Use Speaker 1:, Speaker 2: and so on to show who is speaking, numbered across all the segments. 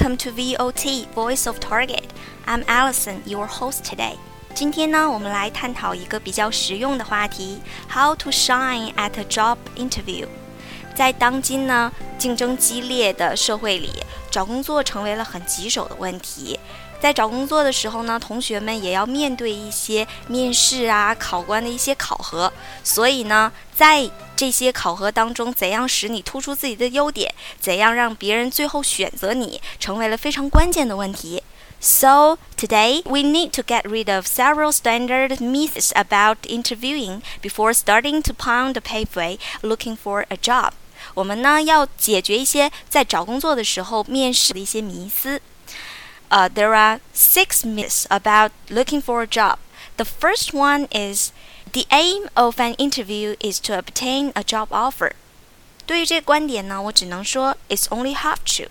Speaker 1: everyone. Welcome to VOT Voice of Target. I'm Allison, your host today. 今天呢，我们来探讨一个比较实用的话题：How to shine at a job interview。在当今呢竞争激烈的社会里，找工作成为了很棘手的问题。 在找工作的时候呢，同学们也要面对一些面试啊、考官的一些考核。所以呢，在这些考核当中，怎样使你突出自己的优点，怎样让别人最后选择你，成为了非常关键的问题。So today we need to get rid of several standard myths about interviewing before starting to pound the pavement looking for a job. 我们呢要解决一些在找工作的时候面试的一些迷思。 Uh, there are six myths about looking for a job. The first one is the aim of an interview is to obtain a job offer. 对于这个观点呢，我只能说 it's only half true.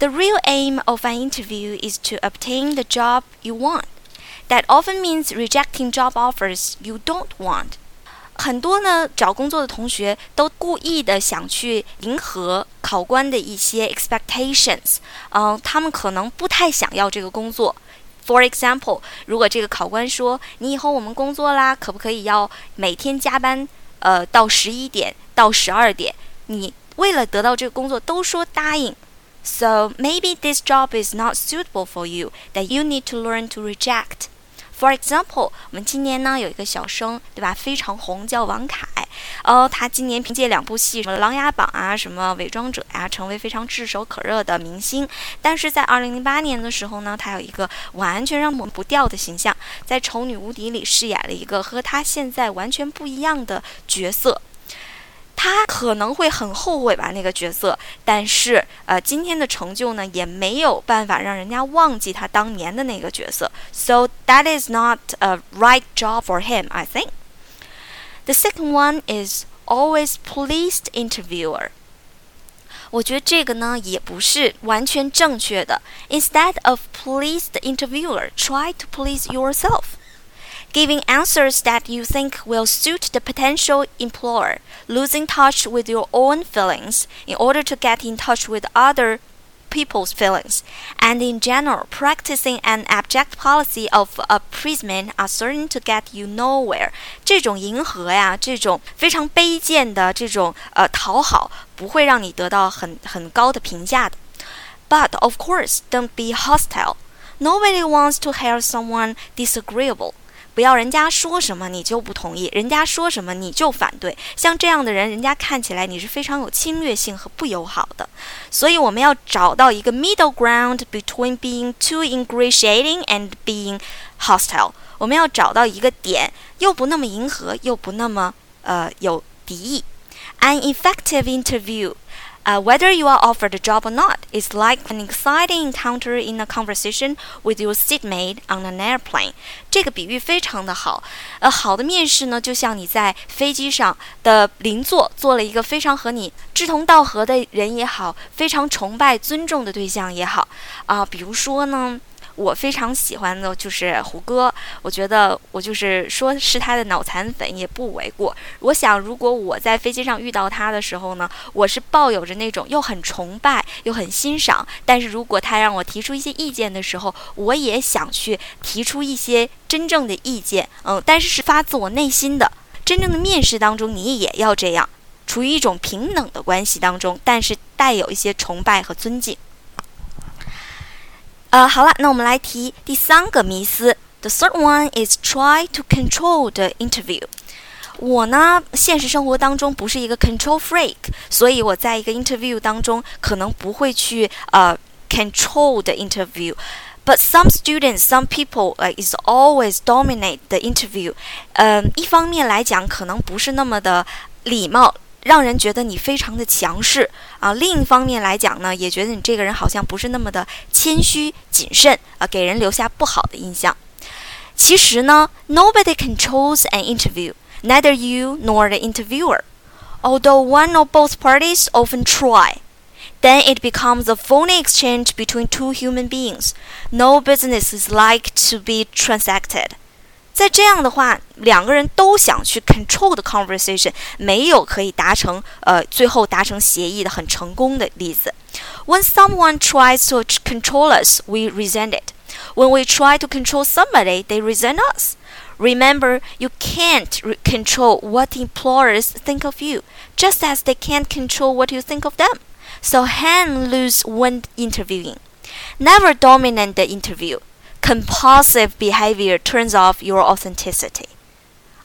Speaker 1: The real aim of an interview is to obtain the job you want. That often means rejecting job offers you don't want. 很多呢，找工作的同学都故意的想去迎合考官的一些 expectations，嗯、呃，他们可能不太想要这个工作。For example，如果这个考官说你以后我们工作啦，可不可以要每天加班，呃，到十一点到十二点？你为了得到这个工作都说答应。So maybe this job is not suitable for you that you need to learn to reject. For example，我们今年呢有一个小生，对吧？非常红，叫王凯。哦，他今年凭借两部戏，什么《琅琊榜》啊，什么《伪装者》呀，成为非常炙手可热的明星。但是在2008年的时候呢，他有一个完全让我们不掉的形象，在《丑女无敌》里饰演了一个和他现在完全不一样的角色。他可能会很后悔吧那个角色，但是呃，今天的成就呢，也没有办法让人家忘记他当年的那个角色。So that is not a right job for him, I think. The second one is always pleased interviewer. 我觉得这个呢也不是完全正确的。Instead of pleased interviewer, try to please yourself giving answers that you think will suit the potential employer, losing touch with your own feelings in order to get in touch with other people's feelings, and in general, practicing an abject policy of appeasement are certain to get you nowhere. 这种迎合呀，这种非常卑贱的这种呃讨好，不会让你得到很很高的评价的。But of course, don't be hostile. Nobody wants to hear someone disagreeable. 不要人家说什么你就不同意，人家说什么你就反对。像这样的人，人家看起来你是非常有侵略性和不友好的。所以我们要找到一个 middle ground between being too ingratiating and being hostile。我们要找到一个点，又不那么迎合，又不那么呃有敌意。An effective interview uh, whether you are offered a job or not is like an exciting encounter in a conversation with your seatmate on an airplane。这个比喻非常的好。呃，好的面试呢，就像你在飞机上的邻座做了一个非常和你志同道合的人也好，非常崇拜、尊重的对象也好啊、比如说呢。我非常喜欢的就是胡歌，我觉得我就是说是他的脑残粉也不为过。我想，如果我在飞机上遇到他的时候呢，我是抱有着那种又很崇拜又很欣赏，但是如果他让我提出一些意见的时候，我也想去提出一些真正的意见，嗯，但是是发自我内心的。真正的面试当中，你也要这样，处于一种平等的关系当中，但是带有一些崇拜和尊敬。呃，好了，那我们来提第三个迷思。The third one is try to control the interview。我呢，现实生活当中不是一个 control freak，所以我在一个 interview 当中可能不会去呃 control the interview。But some students, some people, uh, is always dominate the interview。嗯，一方面来讲，可能不是那么的礼貌。让人觉得你非常的强势啊。另一方面来讲呢，也觉得你这个人好像不是那么的谦虚谨慎啊，给人留下不好的印象。其实呢，nobody controls an interview, neither you nor the interviewer. Although one or both parties often try, then it becomes a phony exchange between two human beings. No business is like to be transacted. 在这样的话，两个人都想去 control the conversation，没有可以达成呃最后达成协议的很成功的例子。 When someone tries to control us, we resent it. When we try to control somebody, they resent us. Remember, you can't control what employers think of you, just as they can't control what you think of them. So hang loose when interviewing. Never dominate the interview. Compulsive behavior turns off your authenticity.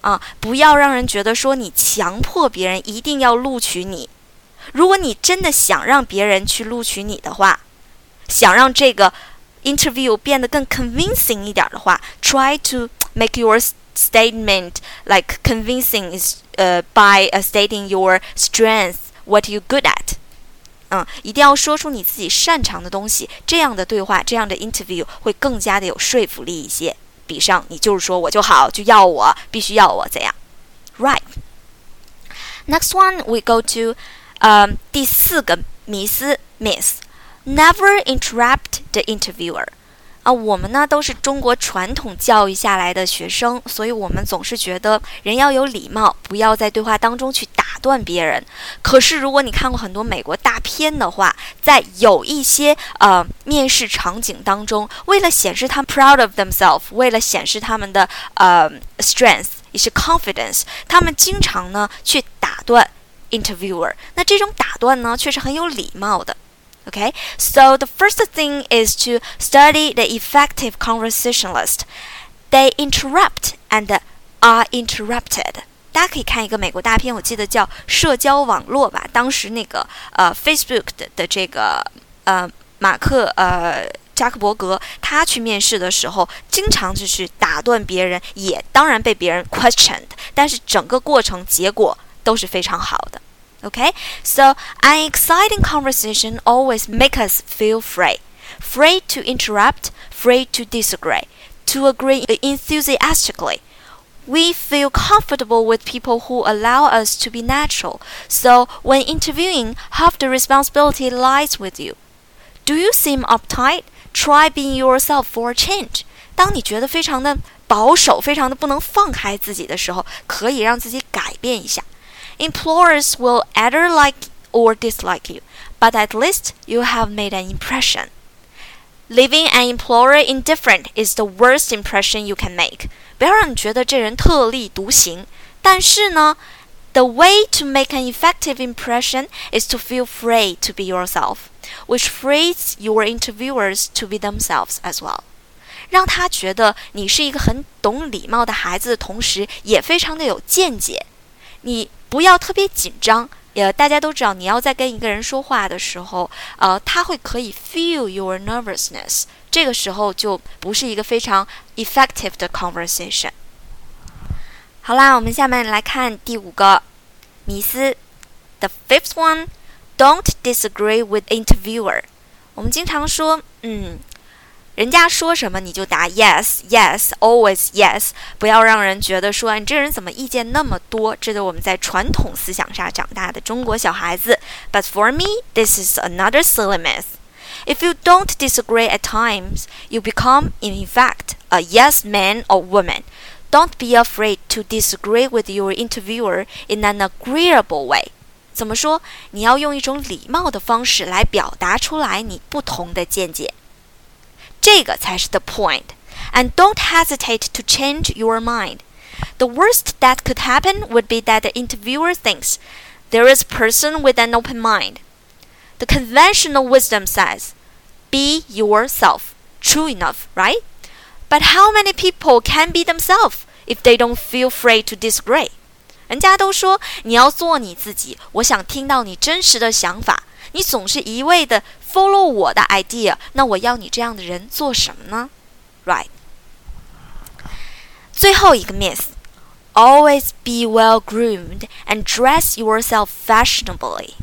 Speaker 1: 啊，不要让人觉得说你强迫别人一定要录取你。如果你真的想让别人去录取你的话，想让这个 interview 变得更 convincing 一点的话，try to make your statement like convincing is uh by uh, stating your strength, what you good at. 嗯，一定要说出你自己擅长的东西，这样的对话，这样的 interview 会更加的有说服力一些。比上你就是说我就好，就要我，必须要我怎样？Right. Next one we go to 呃，第四个 miss miss，never interrupt the interviewer。啊，我们呢都是中国传统教育下来的学生，所以我们总是觉得人要有礼貌，不要在对话当中去打断别人。可是如果你看过很多美国大片的话，在有一些呃面试场景当中，为了显示他们 proud of themselves，为了显示他们的呃 strength，也是 confidence，他们经常呢去打断。interviewer。那这种打断呢，却是很有礼貌的。Okay, so the first thing is to study the effective conversationalist. They interrupt and are interrupted. 大家可以看一个美国大片，我记得叫《社交网络》吧。当时那个呃，Facebook 的的这个呃马克呃扎克伯格，他去面试的时候，经常就是打断别人，也当然被别人 questioned，但是整个过程结果都是非常好的。 Okay, so an exciting conversation always make us feel free, free to interrupt, free to disagree, to agree enthusiastically. We feel comfortable with people who allow us to be natural. So when interviewing, half the responsibility lies with you. Do you seem uptight? Try being yourself for a change. 当你觉得非常的保守，非常的不能放开自己的时候，可以让自己改变一下。 Employers will either like or dislike you, but at least you have made an impression. Leaving an employer indifferent is the worst impression you can make. 不要让你觉得这人特立独行，但是呢，the way to make an effective impression is to feel free to be yourself, which frees your interviewers to be themselves as well. 让他觉得你是一个很懂礼貌的孩子的同时，也非常的有见解。你 不要特别紧张，呃，大家都知道，你要在跟一个人说话的时候，呃，他会可以 feel your nervousness，这个时候就不是一个非常 effective 的 conversation。好啦，我们下面来看第五个迷思，the fifth one，don't disagree with interviewer。我们经常说，嗯。人家说什么你就答 yes yes always yes，不要让人觉得说你这人怎么意见那么多。这是我们在传统思想下长大的中国小孩子。But for me, this is another silly myth. If you don't disagree at times, you become, in fact, a yes man or woman. Don't be afraid to disagree with your interviewer in an agreeable way. 怎么说？你要用一种礼貌的方式来表达出来你不同的见解。这个才是 the point. And don't hesitate to change your mind. The worst that could happen would be that the interviewer thinks there is a person with an open mind. The conventional wisdom says, be yourself. True enough, right? But how many people can be themselves if they don't feel free to disagree? 人家都说你要做你自己，我想听到你真实的想法。你总是一味的 follow 我的 idea，那我要你这样的人做什么呢？Right。最后一个 myth，always be well groomed and dress yourself fashionably。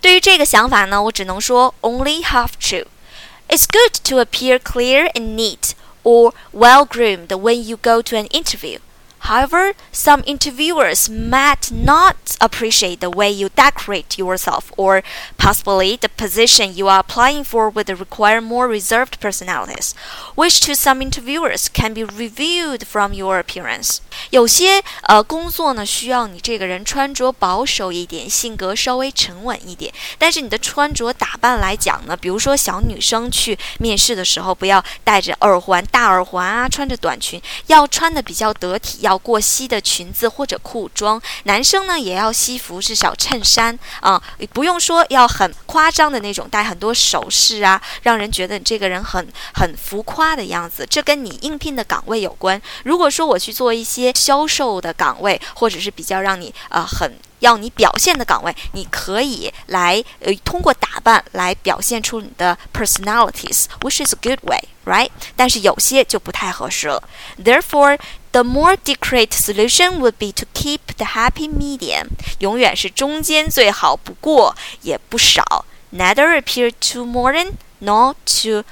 Speaker 1: 对于这个想法呢，我只能说 only half true。It's good to appear clear and neat or well groomed when you go to an interview. However, some interviewers might not appreciate the way you decorate yourself, or possibly the position you are applying for would require more reserved personalities, which to some interviewers can be reviewed from your appearance. 有些呃工作呢需要你这个人穿着保守一点，性格稍微沉稳一点，但是你的穿着打扮来讲呢，比如说小女生去面试的时候，不要戴着耳环、大耳环啊，穿着短裙，要穿的比较得体，要 要过膝的裙子或者裤装。男生呢也要西服，是小衬衫啊，不用说要很夸张的那种，戴很多首饰啊，让人觉得你这个人很很浮夸的样子。这跟你应聘的岗位有关。如果说我去做一些销售的岗位，或者是比较让你啊很。要你表现的岗位，你可以来呃通过打扮来表现出你的 personalities，which is a good way，right？但是有些就不太合适了。Therefore, the more decorate solution would be to keep the happy medium，永远是中间最好，不过也不少，neither appear too modern nor too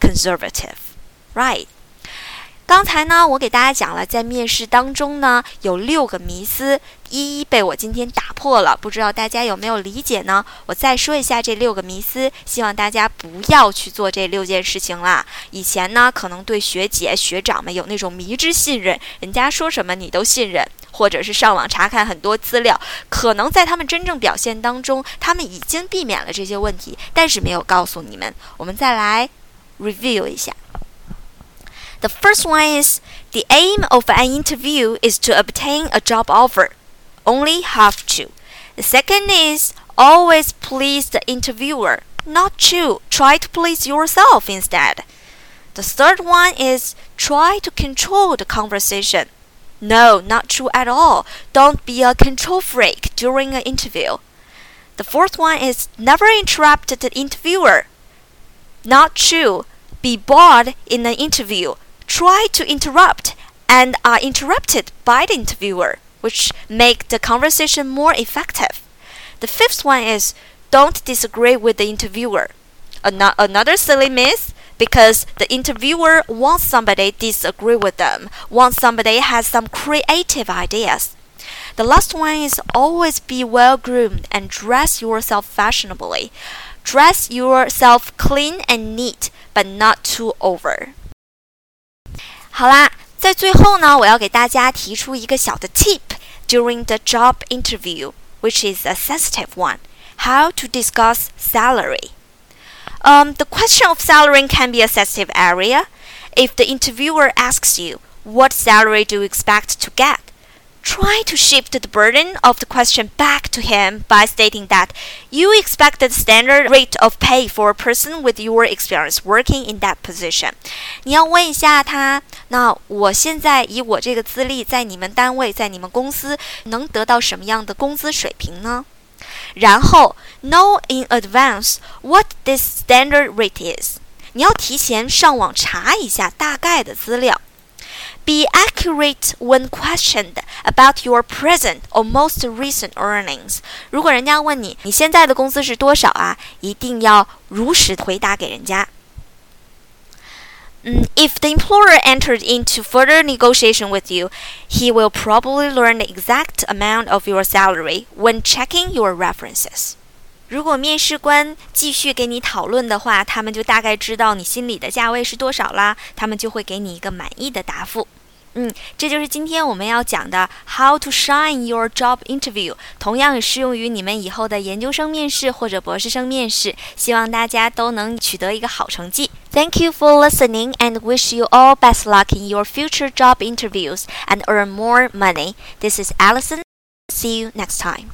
Speaker 1: conservative，right？刚才呢，我给大家讲了，在面试当中呢，有六个迷思，一一被我今天打破了。不知道大家有没有理解呢？我再说一下这六个迷思，希望大家不要去做这六件事情啦。以前呢，可能对学姐学长们有那种迷之信任，人家说什么你都信任，或者是上网查看很多资料，可能在他们真正表现当中，他们已经避免了这些问题，但是没有告诉你们。我们再来 review 一下。The first one is the aim of an interview is to obtain a job offer. Only have to. The second is always please the interviewer. Not to. Try to please yourself instead. The third one is try to control the conversation. No, not true at all. Don't be a control freak during an interview. The fourth one is never interrupt the interviewer. Not true. Be bored in an interview try to interrupt and are interrupted by the interviewer, which make the conversation more effective. The fifth one is don't disagree with the interviewer. An- another silly myth because the interviewer wants somebody disagree with them, wants somebody has some creative ideas. The last one is always be well groomed and dress yourself fashionably. Dress yourself clean and neat, but not too over. 好啦，在最后呢，我要给大家提出一个小的 tip during the job interview, which is a sensitive one. How to discuss salary. Um, the question of salary can be a sensitive area. If the interviewer asks you, what salary do you expect to get? Try to shift the burden of the question back to him by stating that you expect the standard rate of pay for a person with your experience working in that position. 你要问一下他，那我现在以我这个资历，在你们单位，在你们公司能得到什么样的工资水平呢？然后 know in advance what this standard rate is。你要提前上网查一下大概的资料。be accurate when questioned about your present or most recent earnings。如果人家问你你现在的工资是多少啊，一定要如实回答给人家。if the employer entered into further negotiation with you, he will probably learn the exact amount of your salary when checking your references. 如果面试官继续给你讨论的话，他们就大概知道你心里的价位是多少啦，他们就会给你一个满意的答复。 嗯，这就是今天我们要讲的 How to shine your job interview，同样也适用于你们以后的研究生面试或者博士生面试。希望大家都能取得一个好成绩。Thank you for listening and wish you all best luck in your future job interviews and earn more money. This is Allison. See you next time.